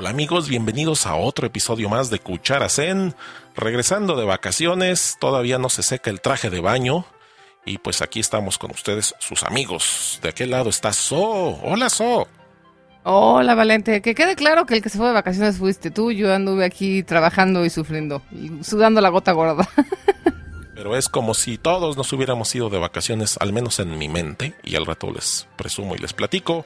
Hola amigos, bienvenidos a otro episodio más de Cuchara Zen. Regresando de vacaciones, todavía no se seca el traje de baño. Y pues aquí estamos con ustedes, sus amigos. De aquel lado está So. Hola So. Hola Valente, que quede claro que el que se fue de vacaciones fuiste tú, yo anduve aquí trabajando y sufriendo, y sudando la gota gorda. Pero es como si todos nos hubiéramos ido de vacaciones, al menos en mi mente, y al rato les presumo y les platico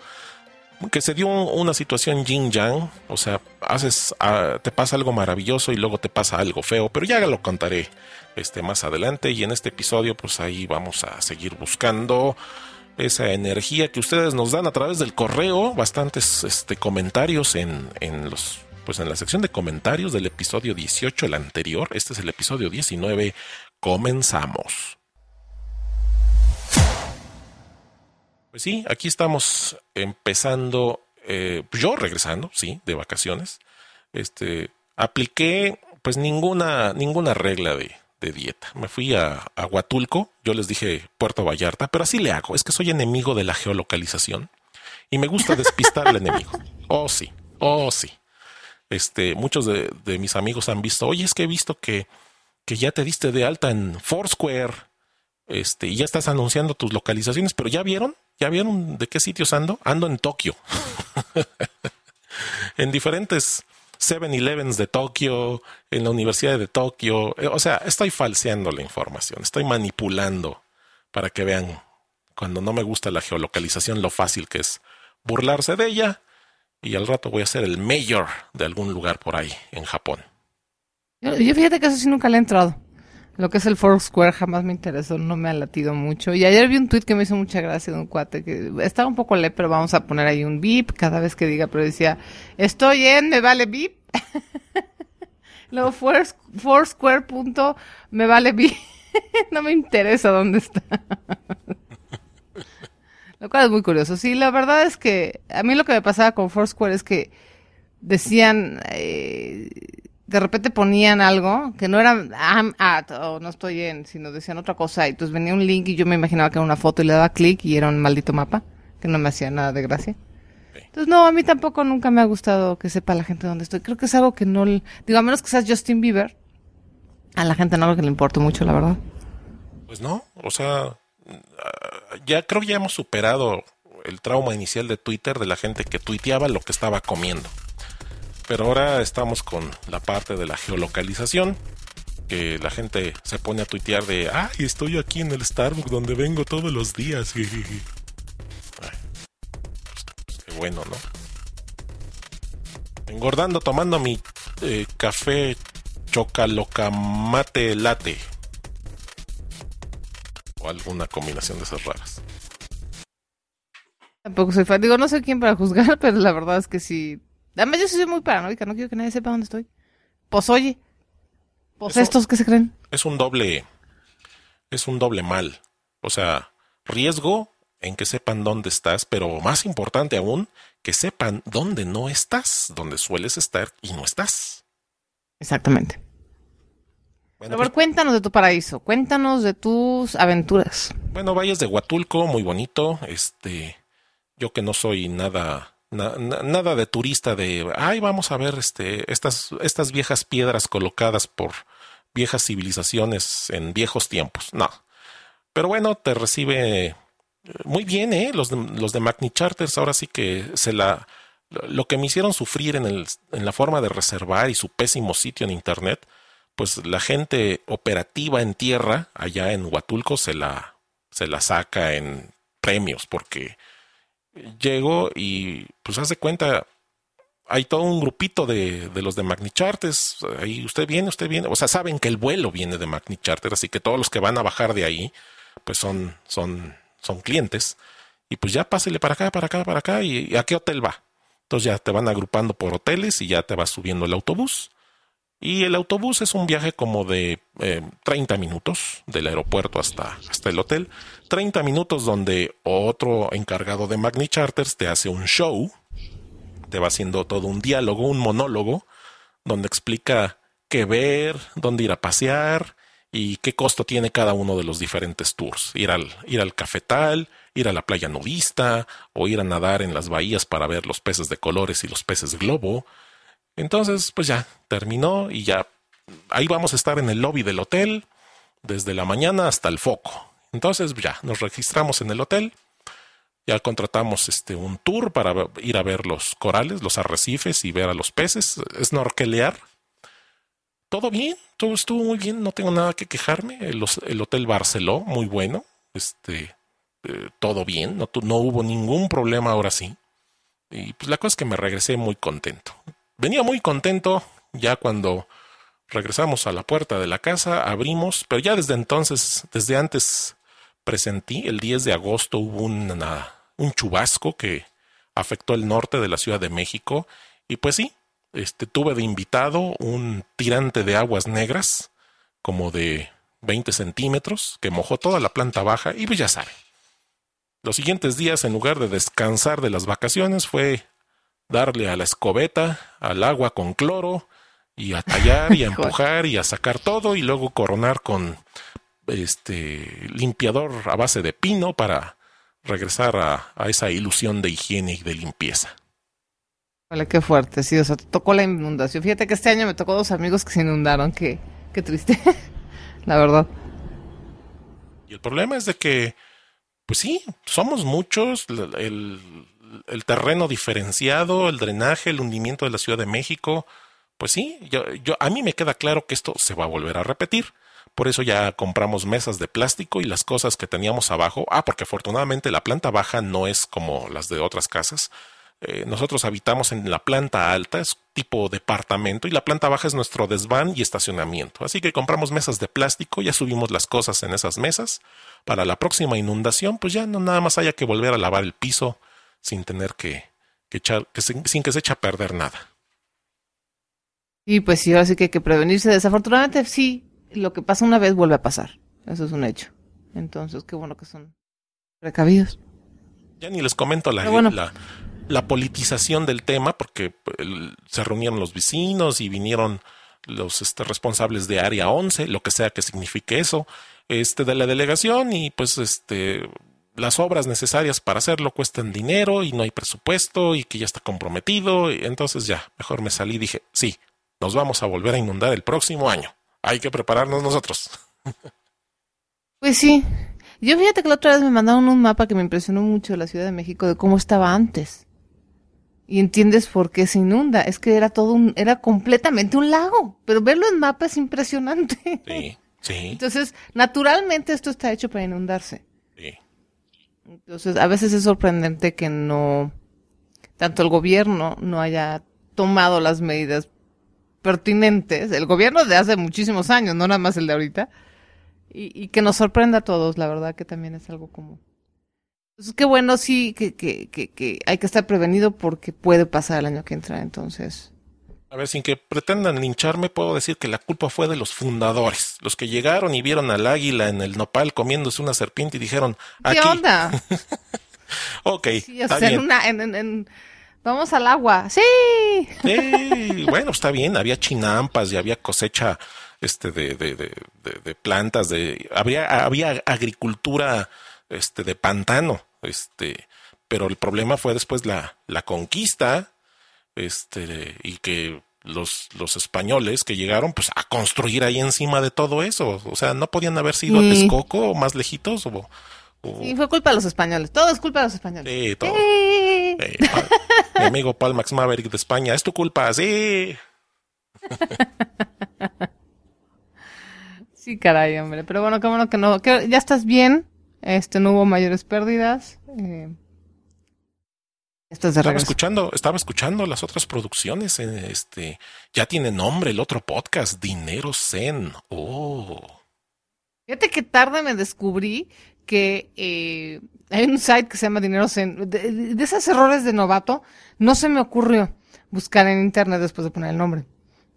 que se dio una situación yin yang, o sea, haces, ah, te pasa algo maravilloso y luego te pasa algo feo, pero ya lo contaré este más adelante. Y en este episodio pues ahí vamos a seguir buscando esa energía que ustedes nos dan a través del correo, bastantes este, comentarios en, en los pues en la sección de comentarios del episodio 18, el anterior, este es el episodio 19, comenzamos. Pues sí, aquí estamos empezando, eh, yo regresando, sí, de vacaciones. Este, apliqué pues ninguna, ninguna regla de, de dieta. Me fui a, a, Huatulco, yo les dije Puerto Vallarta, pero así le hago, es que soy enemigo de la geolocalización y me gusta despistar al enemigo. Oh sí, oh sí. Este, muchos de, de, mis amigos han visto, oye, es que he visto que, que ya te diste de alta en Foursquare, este, y ya estás anunciando tus localizaciones, pero ya vieron, ¿Ya vieron de qué sitios ando? Ando en Tokio. en diferentes 7-Elevens de Tokio, en la Universidad de Tokio. Eh, o sea, estoy falseando la información, estoy manipulando para que vean cuando no me gusta la geolocalización lo fácil que es burlarse de ella y al rato voy a ser el mayor de algún lugar por ahí en Japón. Yo, yo fíjate que eso sí nunca le he entrado. Lo que es el Foursquare jamás me interesó, no me ha latido mucho. Y ayer vi un tweet que me hizo mucha gracia de un cuate que estaba un poco le, pero vamos a poner ahí un beep cada vez que diga, pero decía, estoy en, me vale beep. Luego Foursquare punto, me vale beep. no me interesa dónde está. lo cual es muy curioso. Sí, la verdad es que a mí lo que me pasaba con Foursquare es que decían... Eh, de repente ponían algo que no era I'm at o no estoy en, sino decían otra cosa. Y entonces venía un link y yo me imaginaba que era una foto y le daba clic y era un maldito mapa que no me hacía nada de gracia. Entonces, no, a mí tampoco nunca me ha gustado que sepa la gente dónde estoy. Creo que es algo que no... Digo, a menos que seas Justin Bieber, a la gente no lo que le importa mucho, la verdad. Pues no, o sea, ya creo que ya hemos superado el trauma inicial de Twitter de la gente que tuiteaba lo que estaba comiendo. Pero ahora estamos con la parte de la geolocalización, que la gente se pone a tuitear de, ay, estoy aquí en el Starbucks donde vengo todos los días. Pues, qué bueno, ¿no? Engordando tomando mi eh, café chocalocamate latte. O alguna combinación de esas raras. Tampoco soy fan. Digo, no sé quién para juzgar, pero la verdad es que sí Además, yo soy muy paranoica, no quiero que nadie sepa dónde estoy. Pues oye, pues estos que se creen. Es un doble, es un doble mal. O sea, riesgo en que sepan dónde estás, pero más importante aún, que sepan dónde no estás, dónde sueles estar y no estás. Exactamente. Bueno, pues, cuéntanos de tu paraíso, cuéntanos de tus aventuras. Bueno, vayas de Huatulco, muy bonito. Este, yo que no soy nada nada de turista de, ay, vamos a ver este, estas, estas viejas piedras colocadas por viejas civilizaciones en viejos tiempos. No. Pero bueno, te recibe eh, muy bien, ¿eh? Los de, los de Magni Charters ahora sí que se la... Lo que me hicieron sufrir en, el, en la forma de reservar y su pésimo sitio en Internet, pues la gente operativa en tierra, allá en Huatulco, se la, se la saca en premios, porque llego y pues hace cuenta, hay todo un grupito de, de los de Magni Charters, ahí usted viene, usted viene, o sea, saben que el vuelo viene de Magni Charter, así que todos los que van a bajar de ahí, pues son, son, son clientes, y pues ya pásele para acá, para acá, para acá, y, a qué hotel va. Entonces ya te van agrupando por hoteles y ya te vas subiendo el autobús. Y el autobús es un viaje como de eh, 30 minutos del aeropuerto hasta, hasta el hotel. 30 minutos donde otro encargado de Magni Charters te hace un show, te va haciendo todo un diálogo, un monólogo, donde explica qué ver, dónde ir a pasear y qué costo tiene cada uno de los diferentes tours. Ir al, ir al cafetal, ir a la playa nudista o ir a nadar en las bahías para ver los peces de colores y los peces globo Entonces, pues ya terminó y ya ahí vamos a estar en el lobby del hotel desde la mañana hasta el foco. Entonces, ya nos registramos en el hotel. Ya contratamos este un tour para ir a ver los corales, los arrecifes y ver a los peces, snorkelear. Todo bien, todo estuvo muy bien, no tengo nada que quejarme. El, el hotel Barceló, muy bueno. Este, eh, todo bien, no, no hubo ningún problema ahora sí. Y pues la cosa es que me regresé muy contento. Venía muy contento ya cuando regresamos a la puerta de la casa, abrimos, pero ya desde entonces, desde antes presentí, el 10 de agosto hubo una, un chubasco que afectó el norte de la Ciudad de México y pues sí, este, tuve de invitado un tirante de aguas negras como de 20 centímetros que mojó toda la planta baja y pues ya saben, los siguientes días, en lugar de descansar de las vacaciones, fue darle a la escobeta, al agua con cloro, y a tallar y a empujar y a sacar todo, y luego coronar con este limpiador a base de pino para regresar a, esa ilusión de higiene y de limpieza. Vale, qué fuerte, sí, o sea, te tocó la inundación. Fíjate que este año me tocó dos amigos que se inundaron, qué, qué triste, la verdad. Y el problema es de que pues sí, somos muchos, el, terreno diferenciado, el drenaje, el hundimiento de la Ciudad de México, pues sí, yo, yo, a mí me queda claro que esto se va a volver a repetir. Por eso ya compramos mesas de plástico y las cosas que teníamos abajo. Ah, porque afortunadamente la planta baja no es como las de otras casas. Eh, nosotros habitamos en la planta alta, es tipo departamento, y la planta baja es nuestro desván y estacionamiento. Así que compramos mesas de plástico, ya subimos las cosas en esas mesas. Para la próxima inundación, pues ya no nada más haya que volver a lavar el piso sin tener que, echar, sin que se eche a perder nada. Y pues sí, ahora sí que hay que prevenirse. Desafortunadamente, sí, lo que pasa una vez vuelve a pasar. Eso es un hecho. Entonces, qué bueno que son precavidos. Ya ni les comento la, la, la politización del tema, porque se reunieron los vecinos y vinieron los este, responsables de Área 11, lo que sea que signifique eso, este, de la delegación y pues este, las obras necesarias para hacerlo cuestan dinero y no hay presupuesto y que ya está comprometido. Y entonces ya, mejor me salí y dije, sí, nos vamos a volver a inundar el próximo año. Hay que prepararnos nosotros. Pues sí. Yo fíjate que la otra vez me mandaron un mapa que me impresionó mucho de la Ciudad de México de cómo estaba antes y entiendes por qué se inunda. Es que era todo un, era completamente un lago, pero verlo en mapa es impresionante. Sí, sí. Entonces, naturalmente esto está hecho para inundarse. Sí. Entonces, a veces es sorprendente que no, tanto el gobierno no haya tomado las medidas pertinentes, el gobierno de hace muchísimos años, no nada más el de ahorita, y, y que nos sorprenda a todos, la verdad que también es algo como pues qué bueno, sí, que, que, que, hay que estar prevenido porque puede pasar el año que entra, entonces. A ver, sin que pretendan lincharme, puedo decir que la culpa fue de los fundadores, los que llegaron y vieron al águila en el nopal comiéndose una serpiente y dijeron, ¿qué onda? ok, sí, en, vamos al agua, sí. sí. Bueno, está bien, había chinampas y había cosecha este de, de, de, de plantas, de había, había agricultura este, de pantano, este, pero el problema fue después la, la conquista, este, y que los, los españoles que llegaron pues a construir ahí encima de todo eso. O sea, no podían haber sido a Texcoco o más lejitos o, Sí, fue culpa de los españoles. Todo es culpa de los españoles. Sí, todo. mi amigo Paul Max Maverick de España, es tu culpa, sí. sí, caray, hombre. Pero bueno, qué bueno que no. Que ya estás bien. Este, no hubo mayores pérdidas. Eh, estaba escuchando, estaba escuchando las otras producciones. Eh, este, ya tiene nombre el otro podcast, Dinero Zen. Oh. Fíjate que tarde me descubrí que eh, hay un site que se llama Dinero Zen. De, esos errores de novato, no se me ocurrió buscar en internet después de poner el nombre.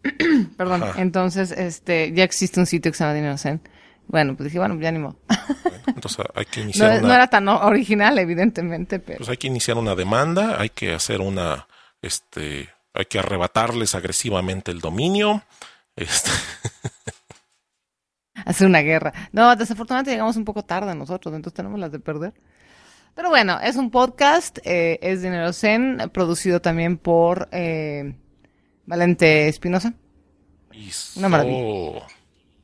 Perdón. Entonces, este, ya existe un sitio que se llama Dinero Zen. Bueno, pues dije, bueno, ya ni modo. entonces hay que iniciar no, era tan original, evidentemente, pero... Pues hay que iniciar una demanda, hay que hacer una, este, hay que arrebatarles agresivamente el dominio. Este... hacer una guerra. No, desafortunadamente llegamos un poco tarde nosotros, entonces tenemos las de perder. Pero bueno, es un podcast, eh, es Dinero Zen, producido también por... Eh, Valente Espinosa. Una maravilla.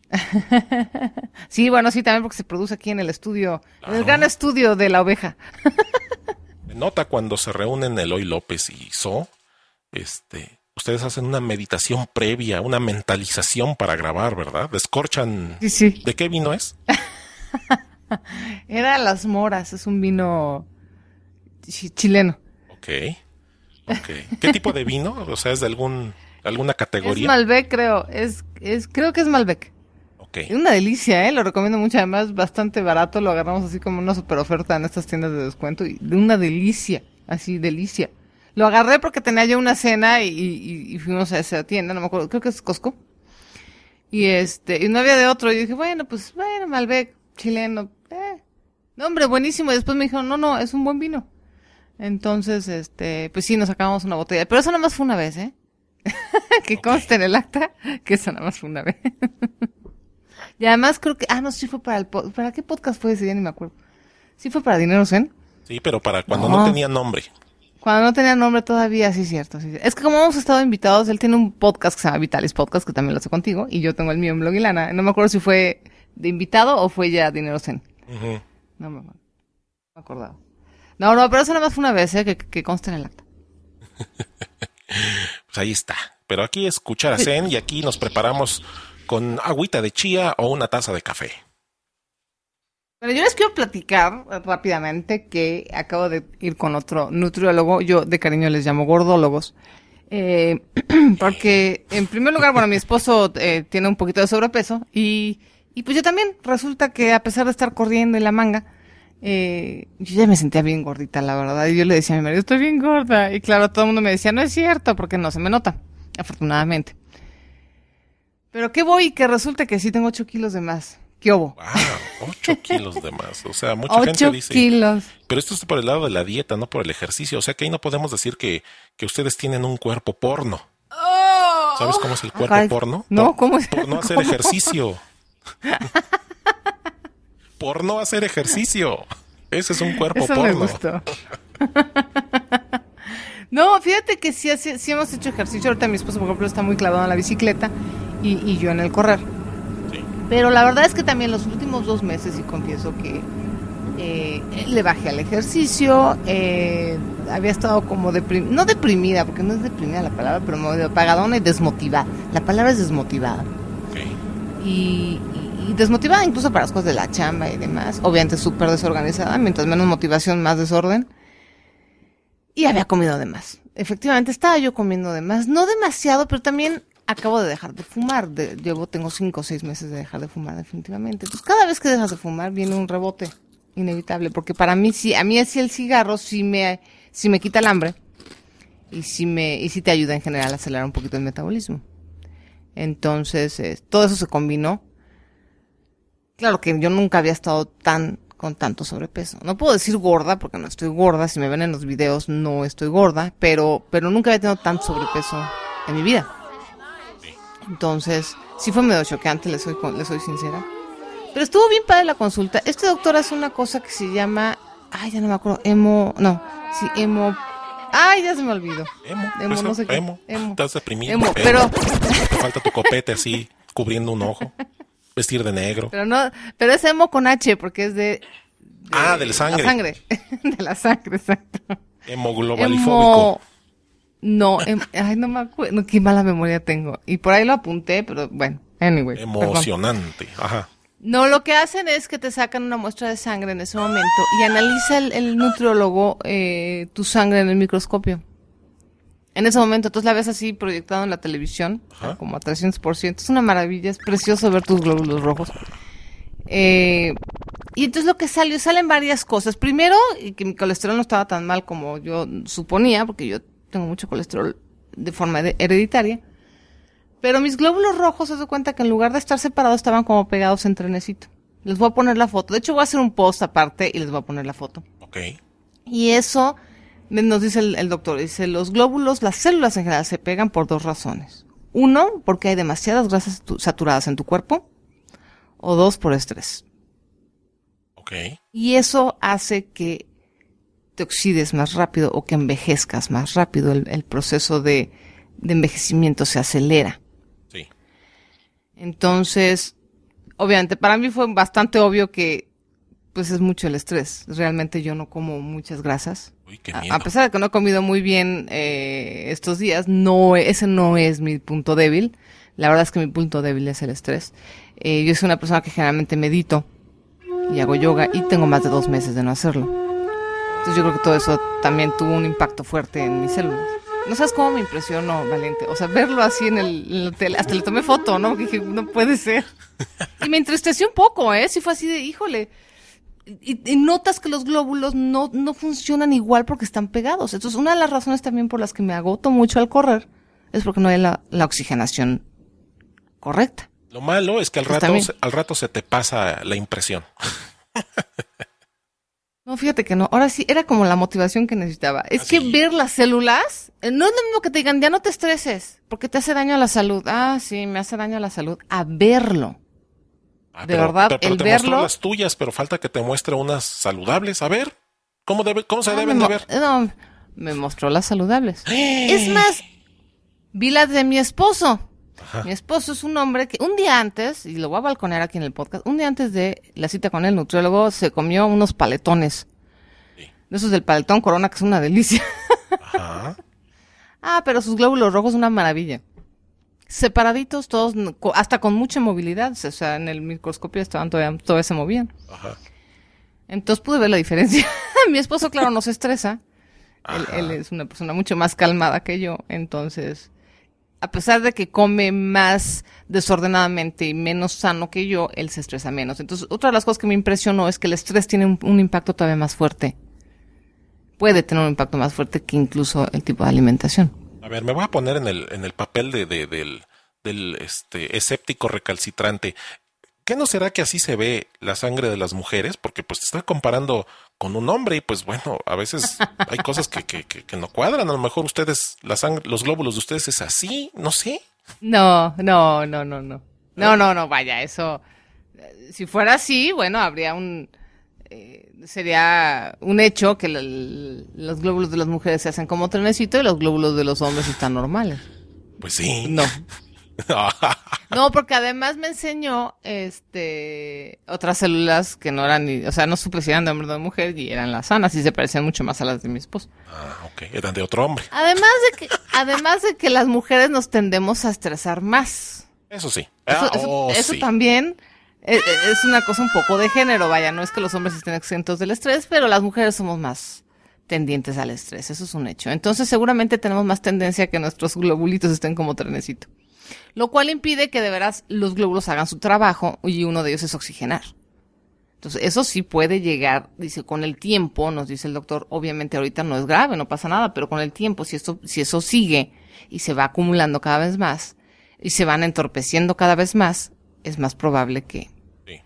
Sí, bueno, sí, también porque se produce aquí en el estudio, en el gran estudio de la oveja. Nota cuando se reúnen Eloy López y So, este, ustedes hacen una meditación previa, una mentalización para grabar, ¿verdad? Descorchan. Sí, sí. ¿De qué vino es? Era Las Moras, es un vino chi- chileno. Ok. Ok. ¿Qué tipo de vino? O sea, es de algún, alguna Es categoría. Malbec, creo. Es, es, creo que es Malbec. Ok. Es una delicia, ¿eh? Lo recomiendo mucho. Además, bastante barato. Lo agarramos así como una super oferta en estas tiendas de descuento. Y de una delicia. Así, delicia. Lo agarré porque tenía yo una cena y, y- y fuimos a esa tienda. No me acuerdo. Creo que es Costco. Y este, y no había de otro. Y dije, bueno, pues, bueno, Malbec, chileno. Eh. No, hombre, buenísimo. Y después me dijeron, no, no, es un buen vino. Entonces, este, pues sí, nos sacamos una botella. Pero eso nada más fue una vez, ¿eh? que conste en el acta que eso nada más fue una vez. y además creo que, ah, no, sí fue para el, ¿para qué podcast fue ese? Ya ni me acuerdo. Sí fue para Dinero Zen. Sí, pero para cuando no, No. tenía nombre. Cuando no tenía nombre todavía, sí, cierto. Sí. Es que como hemos estado invitados, él tiene un podcast que se llama Vitalis Podcast, que también lo hace contigo, y yo tengo el mío en Blog y Lana. No me acuerdo si fue de invitado o fue ya Dinero Zen. Ujú. No me, no me acordaba. No, no, pero eso nada más fue una vez, ¿eh? que, que conste en el acta. Pues ahí está. Pero aquí es cuchara zen y aquí nos preparamos con agüita de chía o una taza de café. Bueno, yo les quiero platicar rápidamente que acabo de ir con otro nutriólogo, yo de cariño les llamo gordólogos, eh, porque en primer lugar, bueno, mi esposo eh, tiene un poquito de sobrepeso y, y pues yo también resulta que a pesar de estar corriendo en la manga, eh, yo ya me sentía bien gordita, la verdad, y yo le decía a mi marido, estoy bien gorda, y claro, todo el mundo me decía, no es cierto, porque no se me nota, afortunadamente. Pero qué voy, que resulta que sí tengo 8 kilos de más. ¿Qué hubo? Wow, 8 kilos de más. O sea, mucha gente 8 dice. kilos. Pero esto es por el lado de la dieta, no por el ejercicio. O sea que ahí no podemos decir que, que ustedes tienen un cuerpo porno. ¿Sabes cómo es el cuerpo Oh. Porno? No, Por- ¿cómo es? Por no hacer ¿Cómo? ejercicio. por no hacer ejercicio. Ese es un cuerpo Eso me porno. gustó. no, fíjate que sí, sí, sí hemos hecho ejercicio. Ahorita mi esposo, por ejemplo, está muy clavado en la bicicleta y, y yo en el correr. Pero la verdad es que también los últimos dos meses, y confieso que eh, le bajé al ejercicio, eh, había estado como deprimida, no deprimida, porque no es deprimida la palabra, pero medio apagadona y desmotivada. La palabra es desmotivada. Ok. y, y- y desmotivada incluso para las cosas de la chamba y demás. Obviamente súper desorganizada, mientras menos motivación, más desorden. Y había comido de más. Efectivamente, estaba yo comiendo de más. No demasiado, pero también acabo de dejar de fumar. De- llevo, tengo cinco o seis meses de dejar de fumar, definitivamente. Entonces, cada vez que dejas de fumar viene un rebote inevitable, porque para mí sí, a mí así el cigarro sí me, sí me quita el hambre y sí me, y sí te ayuda en general a acelerar un poquito el metabolismo. Entonces, eh, todo eso se combinó. Claro que yo nunca había estado tan con tanto sobrepeso. No puedo decir gorda porque no estoy gorda. Si me ven en los videos no estoy gorda, pero pero nunca había tenido tanto sobrepeso en mi vida. Entonces, sí fue medio choqueante, le soy con- le soy sincera. Pero estuvo bien padre la consulta. Este doctor hace una cosa que se llama, ay, ya no me acuerdo, emo, no, sí, emo, ay, ya se me olvidó. Emo. Emo, no sé qué. emo. Emo. Estás deprimido. Emo, pero- falta tu copete así, cubriendo un ojo. Vestir de negro. Pero no, pero es emo con H porque es de, de Ah, de la sangre. La sangre. de la sangre, exacto. Hemoglobalifóbico. Emo- No, em- ay, no me acuerdo. No, qué mala memoria tengo. Y por ahí lo apunté, pero bueno, anyway. perdón. Emocionante. Ajá. No, lo que hacen es que te sacan una muestra de sangre en ese momento y analiza el, el nutriólogo eh, tu sangre en el microscopio. En ese momento, entonces la ves así proyectado en la televisión, Ajá. como a 300%. Es una maravilla, es precioso ver tus glóbulos rojos. Eh, y entonces lo que salió, salen varias cosas. Primero, y que mi colesterol no estaba tan mal como yo suponía, porque yo tengo mucho colesterol de forma hereditaria. Pero mis glóbulos rojos, se da cuenta que en lugar de estar separados, estaban como pegados en trenecito. Les voy a poner la foto. De hecho, voy a hacer un post aparte y les voy a poner la foto. Ok. Y eso, nos dice el, el doctor, dice, los glóbulos, las células en general se pegan por dos razones. Uno, porque hay demasiadas grasas tu- saturadas en tu cuerpo. O dos, por estrés. Ok. Y eso hace que te oxides más rápido o que envejezcas más rápido el, el proceso de, de envejecimiento se acelera. Sí. Entonces, obviamente, para mí fue bastante obvio que pues es mucho el estrés. Realmente yo no como muchas grasas. Uy, qué A, miedo. a pesar de que no he comido muy bien eh, estos días, no, ese no es mi punto débil. La verdad es que mi punto débil es el estrés. Eh, yo soy una persona que generalmente medito y hago yoga y tengo más de dos meses de no hacerlo. Entonces yo creo que todo eso también tuvo un impacto fuerte en mis células. No sabes cómo me impresionó, Valente. O sea, verlo así en el, en la tele, hasta le tomé foto, ¿no? Porque dije, no puede ser. Y me entristeció un poco, ¿eh? Sí fue así de, híjole. Y, y notas que los glóbulos no, no funcionan igual porque están pegados. Entonces, una de las razones también por las que me agoto mucho al correr es porque no hay la, la oxigenación correcta. Lo malo es que al Pues rato, también. al rato se te pasa la impresión. No, fíjate que no. Ahora sí, era como la motivación que necesitaba. Es Ah, que ver las células, eh, no es lo mismo que te digan, ya no te estreses, porque te hace daño a la salud. Ah, sí, me hace daño a la salud. A verlo. Ah, De verdad, el te verlo- las tuyas, pero falta que te muestre unas saludables. A ver, ¿cómo, debe, cómo se Ah, deben de ver? No, me mostró las saludables. Es más, vi las de mi esposo. Ajá. Mi esposo es un hombre que un día antes, y lo voy a balconear aquí en el podcast, un día antes de la cita con el nutriólogo se comió unos paletones. Sí. De esos del paletón corona, que es una delicia. Ajá. ah, pero sus glóbulos rojos, una maravilla. Separaditos, todos, hasta con mucha movilidad. O sea, en el microscopio estaban todavía, todavía se movían. Ajá. Entonces pude ver la diferencia. Mi esposo, claro, no se estresa. Él es una persona mucho más calmada que yo. Entonces, a pesar de que come más desordenadamente y menos sano que yo, él se estresa menos. Entonces, otra de las cosas que me impresionó es que el estrés tiene un, impacto todavía más fuerte. Puede tener un impacto más fuerte que incluso el tipo de alimentación. A ver, me voy a poner en el, en el papel de- del, del este, escéptico recalcitrante. ¿Qué no será que así se ve la sangre de las mujeres? Porque pues te está comparando con un hombre y pues bueno, a veces hay cosas que, que, que, que no cuadran. A lo mejor ustedes, la sangre, los glóbulos de ustedes es así, no sé. No, no, no, no, no. No, no, no, vaya, eso. eh, Si fuera así, bueno, habría un. eh, sería un hecho que el- los glóbulos de las mujeres se hacen como trenecito y los glóbulos de los hombres están normales. Pues sí. No. No, porque además me enseñó este otras células que no eran ni, o sea, no supe si eran de hombre o de mujer y eran las sanas y se parecían mucho más a las de mi esposo. ah, ok. Eran de otro hombre. Además de que, además de que las mujeres nos tendemos a estresar más. Eso sí. Eso, Ah, eso- oh, eso sí. también eh, eh, es una cosa un poco de género, vaya, no es que los hombres estén exentos del estrés, pero las mujeres somos más tendientes al estrés, eso es un hecho. Entonces seguramente tenemos más tendencia a que nuestros globulitos estén como trenecito. Lo cual impide que de veras los glóbulos hagan su trabajo y uno de ellos es oxigenar. Entonces, eso sí puede llegar, dice, con el tiempo, nos dice el doctor, obviamente ahorita no es grave, no pasa nada, pero con el tiempo, si esto, si eso sigue y se va acumulando cada vez más y se van entorpeciendo cada vez más, es más probable que, Sí.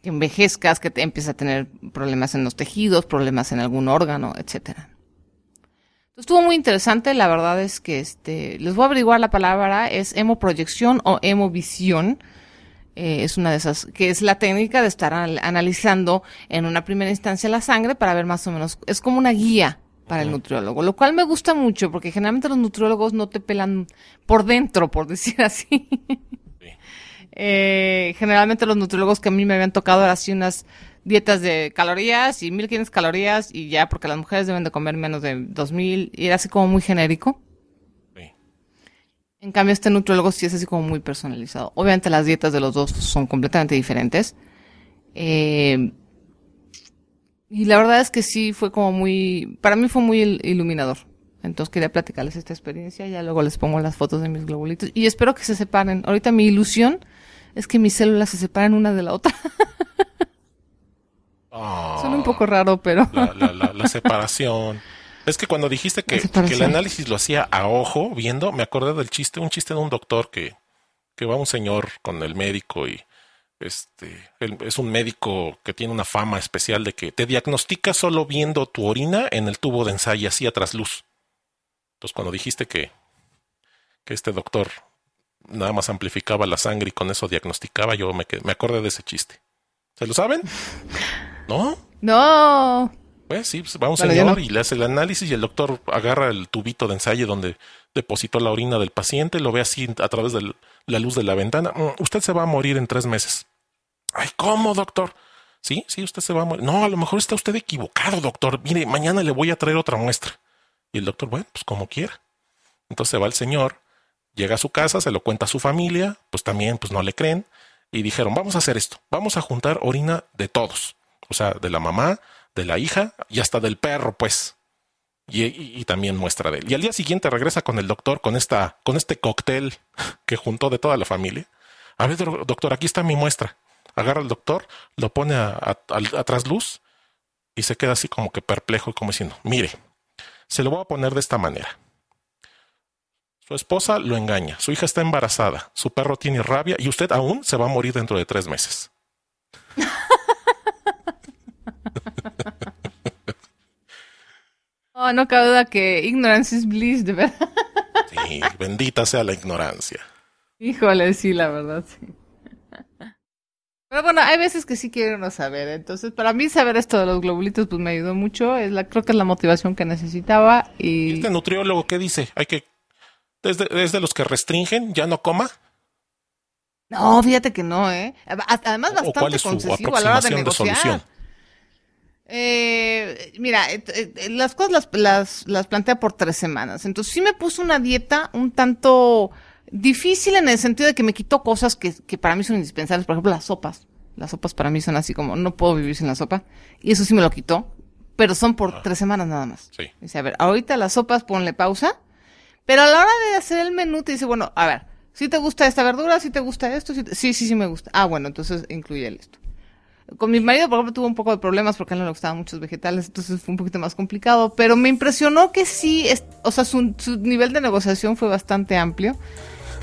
que envejezcas, que te empieces a tener problemas en los tejidos, problemas en algún órgano, etcétera. Estuvo muy interesante, la verdad es que este, les voy a averiguar la palabra, es hemoproyección o hemovisión. Eh, es una de esas, que es la técnica de estar anal- analizando en una primera instancia la sangre para ver más o menos, es como una guía para el nutriólogo, lo cual me gusta mucho porque generalmente los nutriólogos no te pelan por dentro, por decir así. Eh, generalmente los nutriólogos que a mí me habían tocado eran así unas dietas de calorías y 1500 calorías y ya porque las mujeres deben de comer menos de 2000 y era así como muy genérico. Sí. En cambio este nutriólogo sí es así como muy personalizado. Obviamente las dietas de los dos son completamente diferentes. Eh, y la verdad es que sí fue como muy, para mí fue muy il- iluminador. Entonces quería platicarles esta experiencia, ya luego les pongo las fotos de mis globulitos y espero que se separen. Ahorita mi ilusión es que mis células se separen una de la otra. Ah, Suena un poco raro, pero la, la, la, la separación. Es que cuando dijiste que, el análisis lo hacía a ojo, viendo, me acordé del chiste, un chiste de un doctor que, que va un señor con el médico y este él es un médico que tiene una fama especial de que te diagnostica solo viendo tu orina en el tubo de ensayo así a trasluz. Entonces cuando dijiste que, que este doctor nada más amplificaba la sangre y con eso diagnosticaba, yo me, me acordé de ese chiste. ¿Se lo saben? ¿No? no. Pues sí, pues va un Bueno, yo señor no. y le hace el análisis y el doctor agarra el tubito de ensayo donde depositó la orina del paciente, lo ve así a través de la luz de la ventana. "Mm, Usted se va a morir en tres meses. Ay, ¿cómo, doctor? Sí, sí, usted se va a morir. No, a lo mejor está usted equivocado, doctor. Mire, mañana le voy a traer otra muestra. Y el doctor, bueno, pues como quiera. Entonces va el señor, llega a su casa, se lo cuenta a su familia, pues también pues no le creen. Y dijeron, vamos a hacer esto, vamos a juntar orina de todos. O sea, de la mamá, de la hija y hasta del perro, pues. Y, también muestra de él. Y al día siguiente regresa con el doctor con esta, con este cóctel que juntó de toda la familia. A ver, do- doctor, aquí está mi muestra. Agarra al doctor, lo pone a, a, trasluz y se queda así como que perplejo como diciendo, mire, se lo voy a poner de esta manera. Su esposa lo engaña, su hija está embarazada, su perro tiene rabia y usted aún se va a morir dentro de tres meses. Oh, no cabe duda que ignorance is bliss, de verdad. Sí, bendita sea la ignorancia. Híjole, sí, la verdad, sí. Pero bueno, hay veces que sí quiero no saber. Entonces, para mí saber esto de los globulitos, pues me ayudó mucho. Es la, creo que es la motivación que necesitaba. Y Este nutriólogo, ¿qué dice? Hay que, desde, desde los que restringen, ya no coma. no, fíjate que no, ¿eh? Además, ¿O bastante cuál es su concesivo a la hora de de negociar. solución? Eh, mira, eh, eh, las cosas las, las, las plantea por tres semanas. Entonces sí me puso una dieta un tanto difícil en el sentido de que me quitó cosas que, que para mí son indispensables. Por ejemplo, las sopas. Las sopas para mí son así como, no puedo vivir sin la sopa. Y eso sí me lo quitó. Pero son por Ah. tres semanas nada más. Sí. Dice, a ver, ahorita las sopas ponle pausa. Pero a la hora de hacer el menú te dice, bueno, a ver, si te gusta esta verdura, si te gusta esto, sí, sí, sí me gusta. Ah, bueno, entonces incluye esto. Con mi marido, por ejemplo, tuvo un poco de problemas porque a él no le gustaban muchos vegetales, entonces fue un poquito más complicado, pero me impresionó que sí, es- o sea, su, su nivel de negociación fue bastante amplio.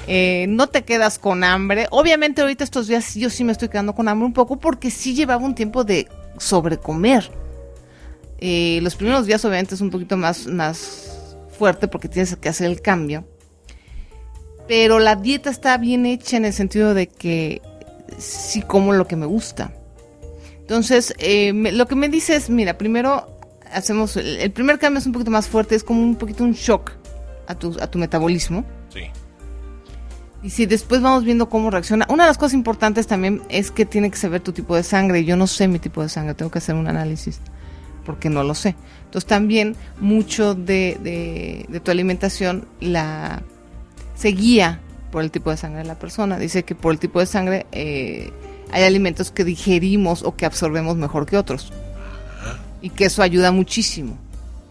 Eh, no te quedas con hambre. Obviamente ahorita estos días yo sí me estoy quedando con hambre un poco porque sí llevaba un tiempo de sobrecomer. Eh, los primeros días obviamente es un poquito más, más fuerte porque tienes que hacer el cambio. Pero la dieta está bien hecha en el sentido de que sí como lo que me gusta. Entonces, eh, me- lo que me dice es, mira, primero hacemos, el, el primer cambio es un poquito más fuerte, es como un poquito un shock a tu, a tu metabolismo. Sí. Y si después vamos viendo cómo reacciona. Una de las cosas importantes también es que tiene que saber tu tipo de sangre. Yo no sé mi tipo de sangre, tengo que hacer un análisis porque no lo sé. Entonces también mucho de, de- de tu alimentación la se guía por el tipo de sangre de la persona. Dice que por el tipo de sangre eh, hay alimentos que digerimos o que absorbemos mejor que otros. Y que eso ayuda muchísimo.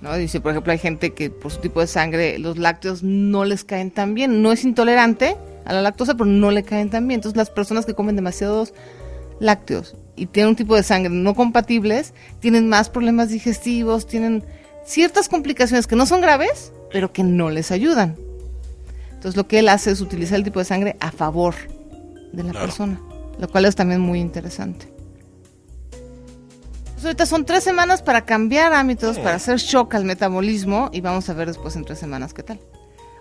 ¿no? Dice, por ejemplo, hay gente que por su tipo de sangre los lácteos no les caen tan bien. No es intolerante a la lactosa, pero no le caen tan bien. Entonces las personas que comen demasiados lácteos y tienen un tipo de sangre no compatibles, tienen más problemas digestivos, tienen ciertas complicaciones que no son graves, pero que no les ayudan. Entonces lo que él hace es utilizar el tipo de sangre a favor de la Claro. persona, lo cual es también muy interesante. Pues ahorita son tres semanas para cambiar hábitos, Sí. para hacer shock al metabolismo y vamos a ver después en tres semanas qué tal.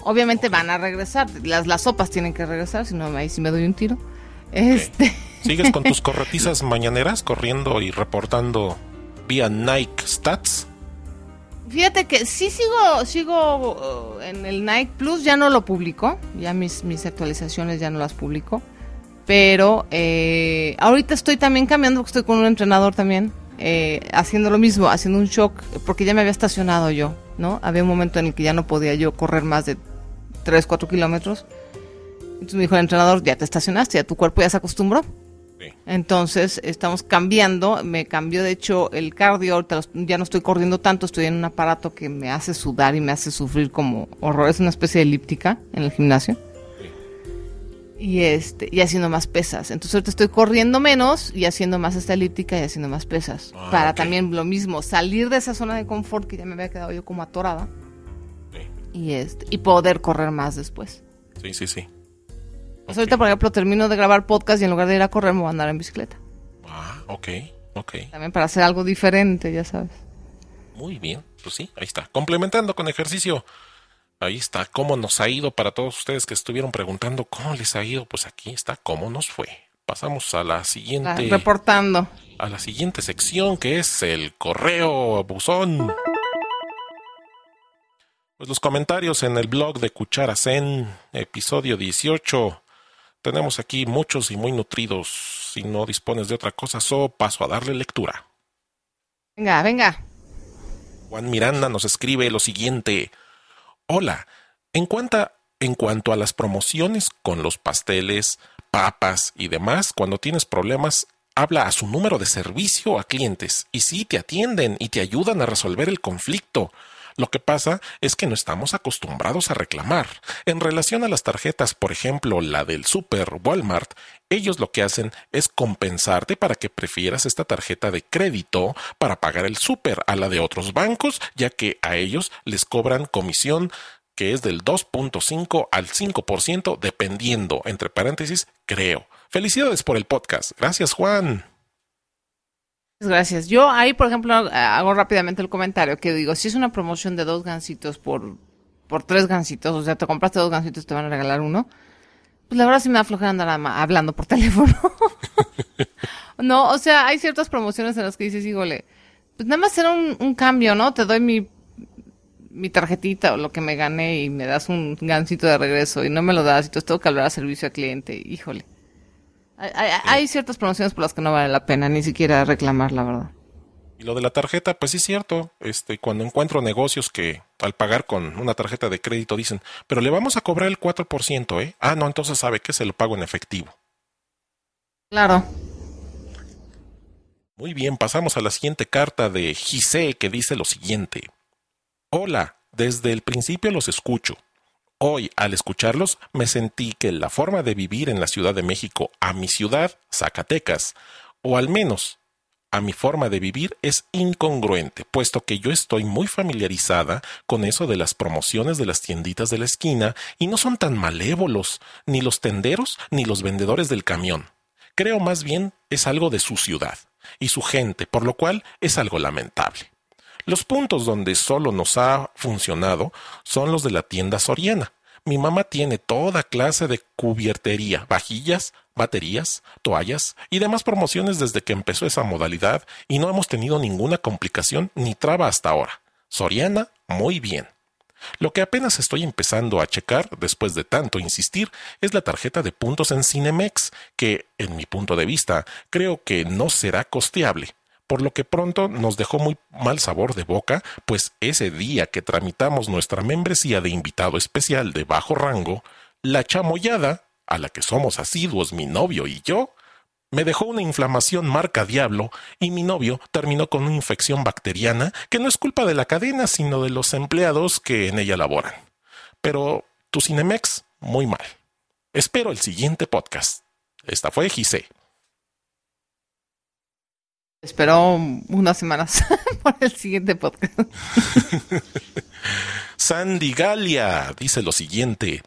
Obviamente van a regresar, las, las sopas tienen que regresar, si no ahí sí me doy un tiro. Este, ¿Sigues con tus corretizas mañaneras corriendo y reportando vía Nike Stats? Fíjate que sí sigo, sigo uh, en el Nike Plus, ya no lo publico, ya mis, mis actualizaciones ya no las publico, pero eh, ahorita estoy también cambiando, porque estoy con un entrenador también, eh, haciendo lo mismo, haciendo un shock, porque ya me había estacionado yo, ¿no? Había un momento en el que ya no podía yo correr más de 3, 4 kilómetros. Entonces me dijo el entrenador, ya te estacionaste, ya tu cuerpo ya se acostumbró. Sí. Entonces estamos cambiando, me cambió de hecho el cardio, ahorita ya no estoy corriendo tanto, estoy en un aparato que me hace sudar y me hace sufrir como horror, es una especie de elíptica en el gimnasio. Y este, y haciendo más pesas. Entonces ahorita estoy corriendo menos y haciendo más esta elíptica y haciendo más pesas. Ah, para también lo mismo, salir de esa zona de confort que ya me había quedado yo como atorada Sí, y este, y poder correr más después. sí, sí. sí. Pues ahorita, por ejemplo, termino de grabar podcast y en lugar de ir a correr me voy a andar en bicicleta. Ah, ok, ok. También para hacer algo diferente, ya sabes. Muy bien, pues sí, ahí está. Complementando con ejercicio. Ahí está, cómo nos ha ido para todos ustedes que estuvieron preguntando cómo les ha ido. Pues aquí está, cómo nos fue. pasamos a la siguiente. Ah, reportando. A la siguiente sección que es el correo buzón. Pues los comentarios en el blog de Cucharasen, episodio 18. Tenemos aquí muchos y muy nutridos. Si no dispones de otra cosa, so paso a darle lectura. Venga, venga. Juan Miranda nos escribe lo siguiente. Hola, en cuanto, en cuanto a las promociones con los pasteles, papas y demás, cuando tienes problemas, habla a su número de servicio a clientes y sí te atienden y te ayudan a resolver el conflicto. Lo que pasa es que no estamos acostumbrados a reclamar. En relación a las tarjetas, por ejemplo, la del Super Walmart, ellos lo que hacen es compensarte para que prefieras esta tarjeta de crédito para pagar el super a la de otros bancos, ya que a ellos les cobran comisión que es del 2.5 al 5% dependiendo, entre paréntesis, creo. Felicidades por el podcast. Gracias, Juan. Gracias. Yo ahí, por ejemplo, hago rápidamente el comentario que digo, si es una promoción de dos gansitos por, por tres gansitos, o sea, te compraste dos gansitos, te van a regalar uno, pues la verdad sí me da flojera andar hablando por teléfono. no, o sea, hay ciertas promociones en las que dices, híjole, pues nada más era un, cambio, ¿no? Te doy mi, mi tarjetita o lo que me gané y me das un gansito de regreso y no me lo das y entonces tengo que hablar a servicio al cliente, híjole. Hay, ciertas promociones por las que no vale la pena ni siquiera reclamar, la verdad. Y lo de la tarjeta, pues sí es cierto. Este, cuando encuentro negocios que al pagar con una tarjeta de crédito dicen, pero le vamos a cobrar el 4%, ¿eh? Ah, no, entonces sabe que se lo pago en efectivo. Claro. Muy bien, pasamos a la siguiente carta de Gise que dice lo siguiente. Hola, desde el principio los escucho. Hoy, al escucharlos, me sentí que la forma de vivir en la Ciudad de México a mi ciudad, Zacatecas, o al menos a mi forma de vivir es incongruente, puesto que yo estoy muy familiarizada con eso de las promociones de las tienditas de la esquina y no son tan malévolos, ni los tenderos ni los vendedores del camión. Creo más bien es algo de su ciudad y su gente, por lo cual es algo lamentable. Los puntos donde solo nos ha funcionado son los de la tienda Soriana. Mi mamá tiene toda clase de cubiertería, vajillas, baterías, toallas y demás promociones desde que empezó esa modalidad y no hemos tenido ninguna complicación ni traba hasta ahora. Soriana, muy bien. Lo que apenas estoy empezando a checar, después de tanto insistir, es la tarjeta de puntos en Cinemex, que, en mi punto de vista, creo que no será costeable por lo que pronto nos dejó muy mal sabor de boca, pues ese día que tramitamos nuestra membresía de invitado especial de bajo rango, la chamoyada, a la que somos asiduos mi novio y yo, me dejó una inflamación marca diablo y mi novio terminó con una infección bacteriana que no es culpa de la cadena, sino de los empleados que en ella laboran. Pero tu Cinemex, muy mal. Espero el siguiente podcast. Esta fue Gise. Esperó unas semanas por el siguiente podcast. Sandy Galia dice lo siguiente.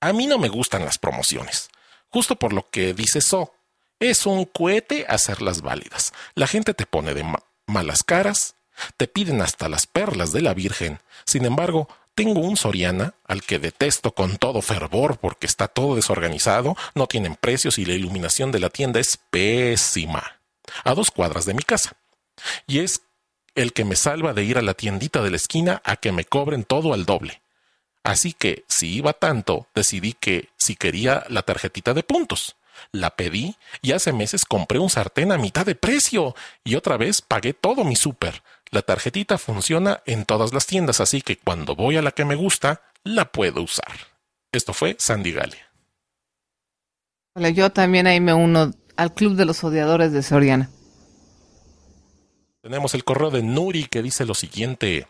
A mí no me gustan las promociones, justo por lo que dice So. Es un cohete hacerlas válidas. La gente te pone de malas caras, te piden hasta las perlas de la Virgen. Sin embargo, tengo un Soriana al que detesto con todo fervor porque está todo desorganizado, no tienen precios y la iluminación de la tienda es pésima a dos cuadras de mi casa. Y es el que me salva de ir a la tiendita de la esquina a que me cobren todo al doble. Así que, si iba tanto, decidí que si quería la tarjetita de puntos. La pedí y hace meses compré un sartén a mitad de precio y otra vez pagué todo mi súper. La tarjetita funciona en todas las tiendas, así que cuando voy a la que me gusta, la puedo usar. Esto fue Sandy Galia. yo también ahí me uno al Club de los Odiadores de Soriana. Tenemos el correo de Nuri que dice lo siguiente.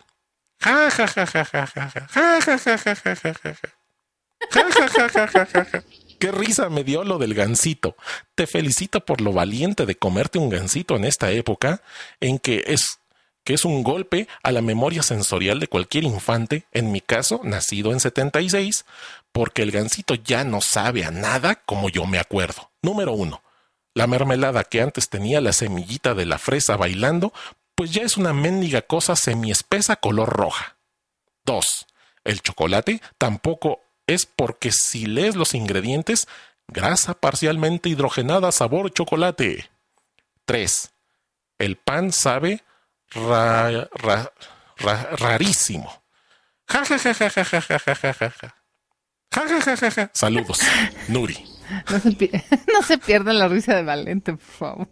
Qué risa me dio lo del gansito. Te felicito por lo valiente de comerte un gansito en esta época en que es que es un golpe a la memoria sensorial de cualquier infante, en mi caso, nacido en 76, porque el gansito ya no sabe a nada como yo me acuerdo. Número uno. La mermelada que antes tenía la semillita de la fresa bailando, pues ya es una mendiga cosa semiespesa color roja. 2. El chocolate tampoco es porque si lees los ingredientes, Grasa parcialmente hidrogenada sabor chocolate. 3. El pan sabe rarísimo. Ja, ja, ja, ja, ja, ja, ja, ja, ja, ja. Ja, ja, ja, ja, ja. Saludos, Nuri. No se, no se pierdan la risa de Valente, por favor.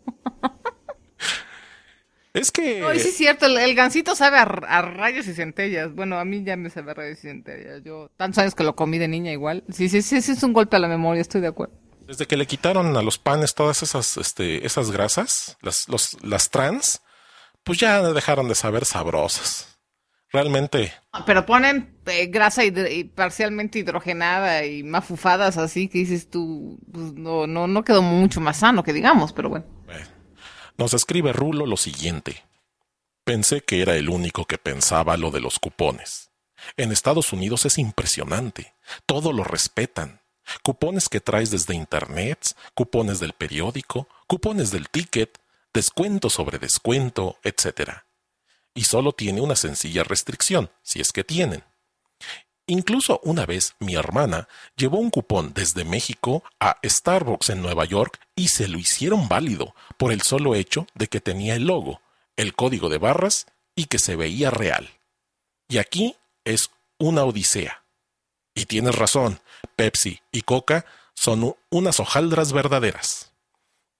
Es que. Sí es cierto, el, el gansito sabe a, a, rayos y centellas. Bueno, a mí ya me sabe a rayos y centellas. Yo, tantos años que lo comí de niña igual. Sí, sí, sí, sí, es un golpe a la memoria, estoy de acuerdo. Desde que le quitaron a los panes todas esas, este, esas grasas, las, los, las trans, pues ya dejaron de saber sabrosas. Realmente. Pero ponen eh, grasa y parcialmente hidrogenada y mafufadas así que dices tú, pues no, no, no quedó mucho más sano que digamos, pero bueno. bueno. Nos escribe Rulo lo siguiente. Pensé que era el único que pensaba lo de los cupones. En Estados Unidos es impresionante. Todo lo respetan. Cupones que traes desde Internet, cupones del periódico, cupones del ticket, descuento sobre descuento, etc. Y solo tiene una sencilla restricción, si es que tienen. Incluso una vez mi hermana llevó un cupón desde México a Starbucks en Nueva York y se lo hicieron válido por el solo hecho de que tenía el logo, el código de barras y que se veía real. Y aquí es una odisea. Y tienes razón, Pepsi y Coca son unas hojaldras verdaderas.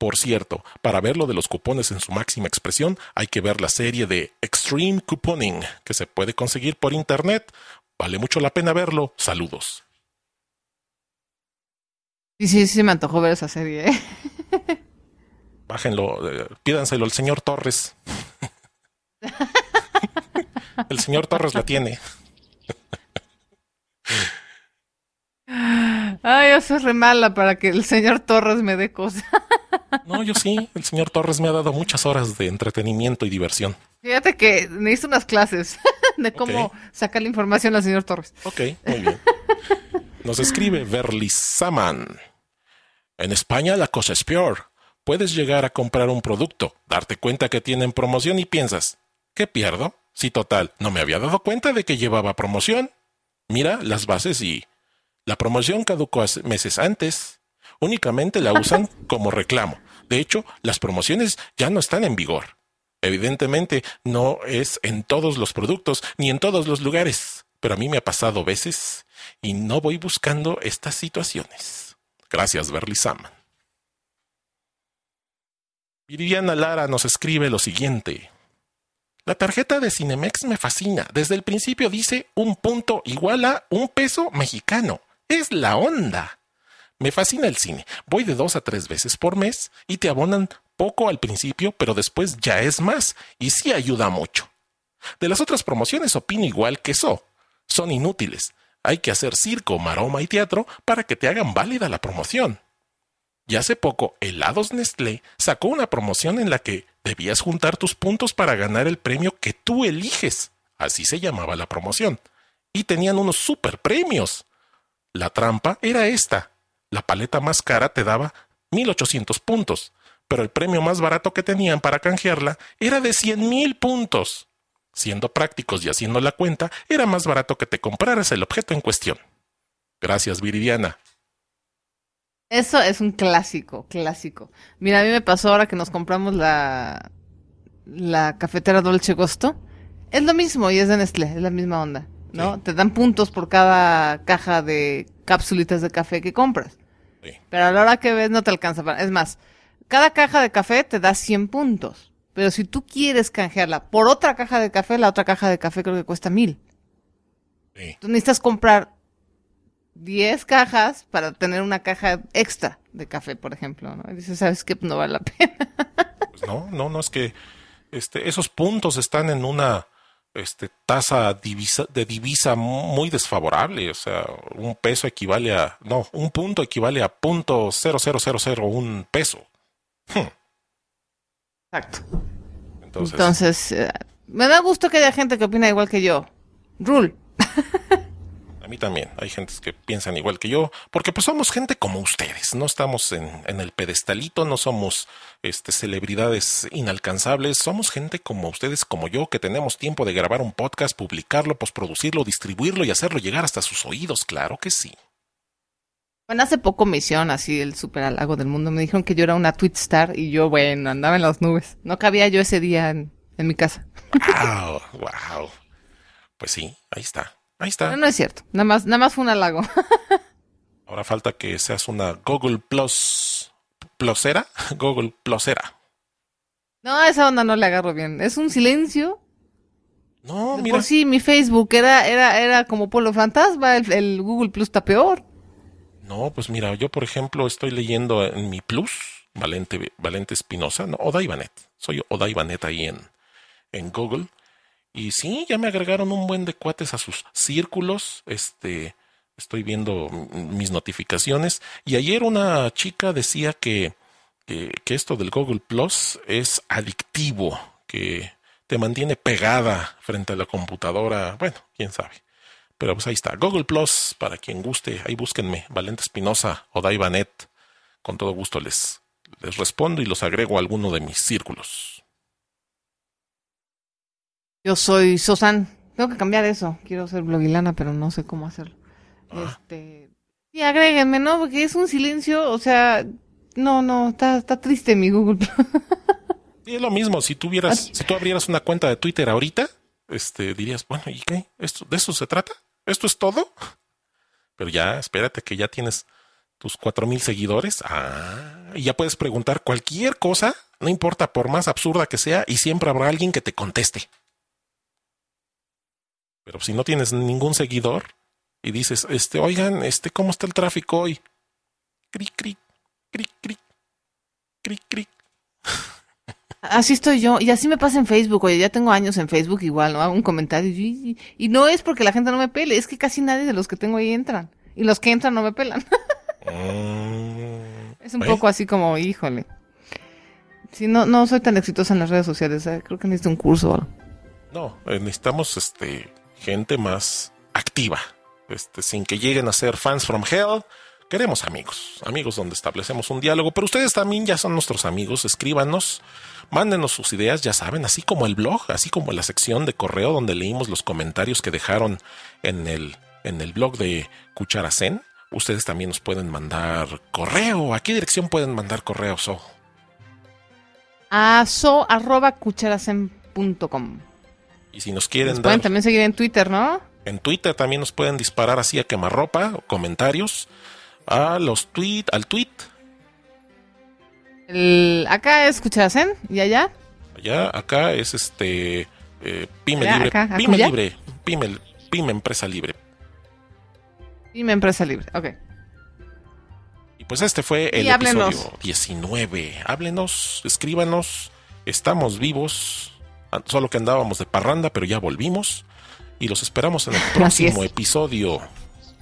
Por cierto, para ver lo de los cupones en su máxima expresión, hay que ver la serie de Extreme Couponing, que se puede conseguir por internet Vale mucho la pena verlo. Saludos. Sí, sí, sí, me antojó ver esa serie. ¿eh? Bájenlo, eh, pídanselo al señor Torres. El señor Torres la tiene. Ay, yo soy re mala para que el señor Torres me dé cosas. No, yo sí. El señor Torres me ha dado muchas horas de entretenimiento y diversión. Fíjate que me hizo unas clases de cómo okay. sacar la información al señor Torres. Ok, muy bien. Nos escribe Verlisaman. En España la cosa es peor. Puedes llegar a comprar un producto, darte cuenta que tienen promoción y piensas, ¿qué pierdo? Si total, no me había dado cuenta de que llevaba promoción. Mira las bases y... La promoción caducó meses antes. Únicamente la usan como reclamo. De hecho, las promociones ya no están en vigor. Evidentemente no es en todos los productos ni en todos los lugares, pero a mí me ha pasado veces y no voy buscando estas situaciones. Gracias, Berly Saman. Viviana Lara nos escribe lo siguiente. La tarjeta de Cinemex me fascina. Desde el principio dice un punto igual a un peso mexicano. Es la onda. Me fascina el cine. Voy de dos a tres veces por mes y te abonan poco al principio, pero después ya es más, y sí ayuda mucho. De las otras promociones opino igual que eso. Son inútiles. Hay que hacer circo, maroma y teatro para que te hagan válida la promoción. Y hace poco, Helados Nestlé sacó una promoción en la que debías juntar tus puntos para ganar el premio que tú eliges. Así se llamaba la promoción. Y tenían unos super premios. La trampa era esta. La paleta más cara te daba 1800 puntos pero el premio más barato que tenían para canjearla era de cien mil puntos. Siendo prácticos y haciendo la cuenta, era más barato que te compraras el objeto en cuestión. Gracias, Viridiana. Eso es un clásico, clásico. Mira, a mí me pasó ahora que nos compramos la, la cafetera Dolce Gusto. Es lo mismo y es de Nestlé, es la misma onda, ¿no? Sí. Te dan puntos por cada caja de cápsulitas de café que compras. Sí. Pero a la hora que ves no te alcanza para... Es más, cada caja de café te da 100 puntos. Pero si tú quieres canjearla por otra caja de café, la otra caja de café creo que cuesta mil. Sí. Tú necesitas comprar 10 cajas para tener una caja extra de café, por ejemplo, ¿no? Y dices, ¿sabes qué? No vale la pena. Pues no, no, no, es que este, esos puntos están en una este, tasa divisa, de divisa muy desfavorable. O sea, un peso equivale a, no, un punto equivale a punto cero cero cero cero un peso. Exacto. Entonces, Entonces eh, me da gusto que haya gente que opina igual que yo. Rule. A mí también. Hay gente que piensan igual que yo, porque pues somos gente como ustedes. No estamos en, en el pedestalito, no somos este, celebridades inalcanzables. Somos gente como ustedes, como yo, que tenemos tiempo de grabar un podcast, publicarlo, postproducirlo, distribuirlo y hacerlo llegar hasta sus oídos. Claro que sí. Bueno, hace poco me hicieron así el super halago del mundo. Me dijeron que yo era una tweet star y yo, bueno, andaba en las nubes. No cabía yo ese día en, en mi casa. Wow, wow. Pues sí, ahí está. Ahí está. No, no es cierto. Nada más, nada más fue un halago. Ahora falta que seas una Google Plus Plusera, Google Plusera. No, esa onda no le agarro bien. Es un silencio. No, mira. Por sí, mi Facebook era, era, era como Polo Fantasma, el, el Google Plus está peor. No, pues mira, yo por ejemplo estoy leyendo en mi Plus, Valente, Valente Espinosa, no, Oda Ivanet. Soy Oda Ivanet ahí en, en Google. Y sí, ya me agregaron un buen de cuates a sus círculos. Este, estoy viendo mis notificaciones. Y ayer una chica decía que, que, que esto del Google Plus es adictivo, que te mantiene pegada frente a la computadora. Bueno, quién sabe. Pero pues ahí está. Google Plus, para quien guste, ahí búsquenme. Valente Espinosa o Daivanet. Con todo gusto les, les respondo y los agrego a alguno de mis círculos. Yo soy Sosan. Tengo que cambiar eso. Quiero ser blogilana, pero no sé cómo hacerlo. Ah. Este. Sí, agréguenme, ¿no? Porque es un silencio, o sea. No, no, está, está triste mi Google. Y es lo mismo, si tuvieras, si tú abrieras una cuenta de Twitter ahorita, este, dirías, bueno, ¿y qué? ¿Esto, ¿De eso se trata? ¿Esto es todo? Pero ya, espérate que ya tienes tus cuatro mil seguidores. Ah, y ya puedes preguntar cualquier cosa, no importa por más absurda que sea, y siempre habrá alguien que te conteste. Pero si no tienes ningún seguidor y dices, este, oigan, este, ¿cómo está el tráfico hoy? Cric, cric, cric, cric, cric, cric. Así estoy yo. Y así me pasa en Facebook. Oye, ya tengo años en Facebook igual, ¿no? Hago un comentario. Y, y no es porque la gente no me pele, es que casi nadie de los que tengo ahí entran. Y los que entran no me pelan. Mm, es un bueno. poco así como, híjole. Sí, no, no soy tan exitosa en las redes sociales. ¿eh? Creo que necesito un curso o algo. No, eh, necesitamos este gente más activa. Este, sin que lleguen a ser fans from hell. Queremos amigos, amigos donde establecemos un diálogo, pero ustedes también ya son nuestros amigos, escríbanos, mándenos sus ideas, ya saben, así como el blog, así como la sección de correo donde leímos los comentarios que dejaron en el, en el blog de Cucharacén. Ustedes también nos pueden mandar correo. ¿A qué dirección pueden mandar correo, So? A so arroba cucharacen.com. Y si nos quieren Nos pueden dar también seguir en Twitter, ¿no? En Twitter también nos pueden disparar así a quemarropa o comentarios a los tweet, al tweet. El, acá es Cucharacen y allá. Allá, acá es este eh, Pyme Allá, Libre, acá, Pyme acuya. Libre, Pyme, Pyme Empresa Libre. Y mi empresa libre. Ok. Y pues este fue el Y háblenos. episodio 19. Háblenos, escríbanos, estamos vivos. Solo que andábamos de parranda, pero ya volvimos. Y los esperamos en el próximo episodio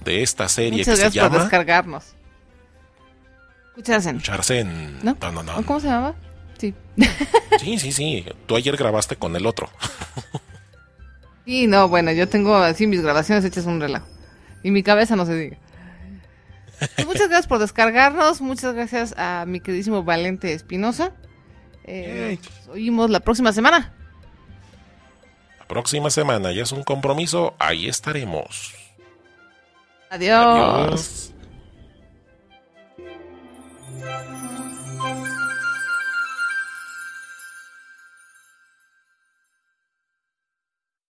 de esta serie Muchas que se gracias por llama descargarnos. Cucharacen. Charcen. ¿No? No, no, no. ¿O ¿Cómo se llamaba? Sí. Sí, sí, sí. Tú ayer grabaste con el otro. Sí, no, bueno, yo tengo así mis grabaciones hechas un relajo. Y mi cabeza no se diga. Pues muchas gracias por descargarnos. Muchas gracias a mi queridísimo Valente Espinosa. Eh, oímos la próxima semana. Próxima semana ya es un compromiso. Ahí estaremos. Adiós. Adiós.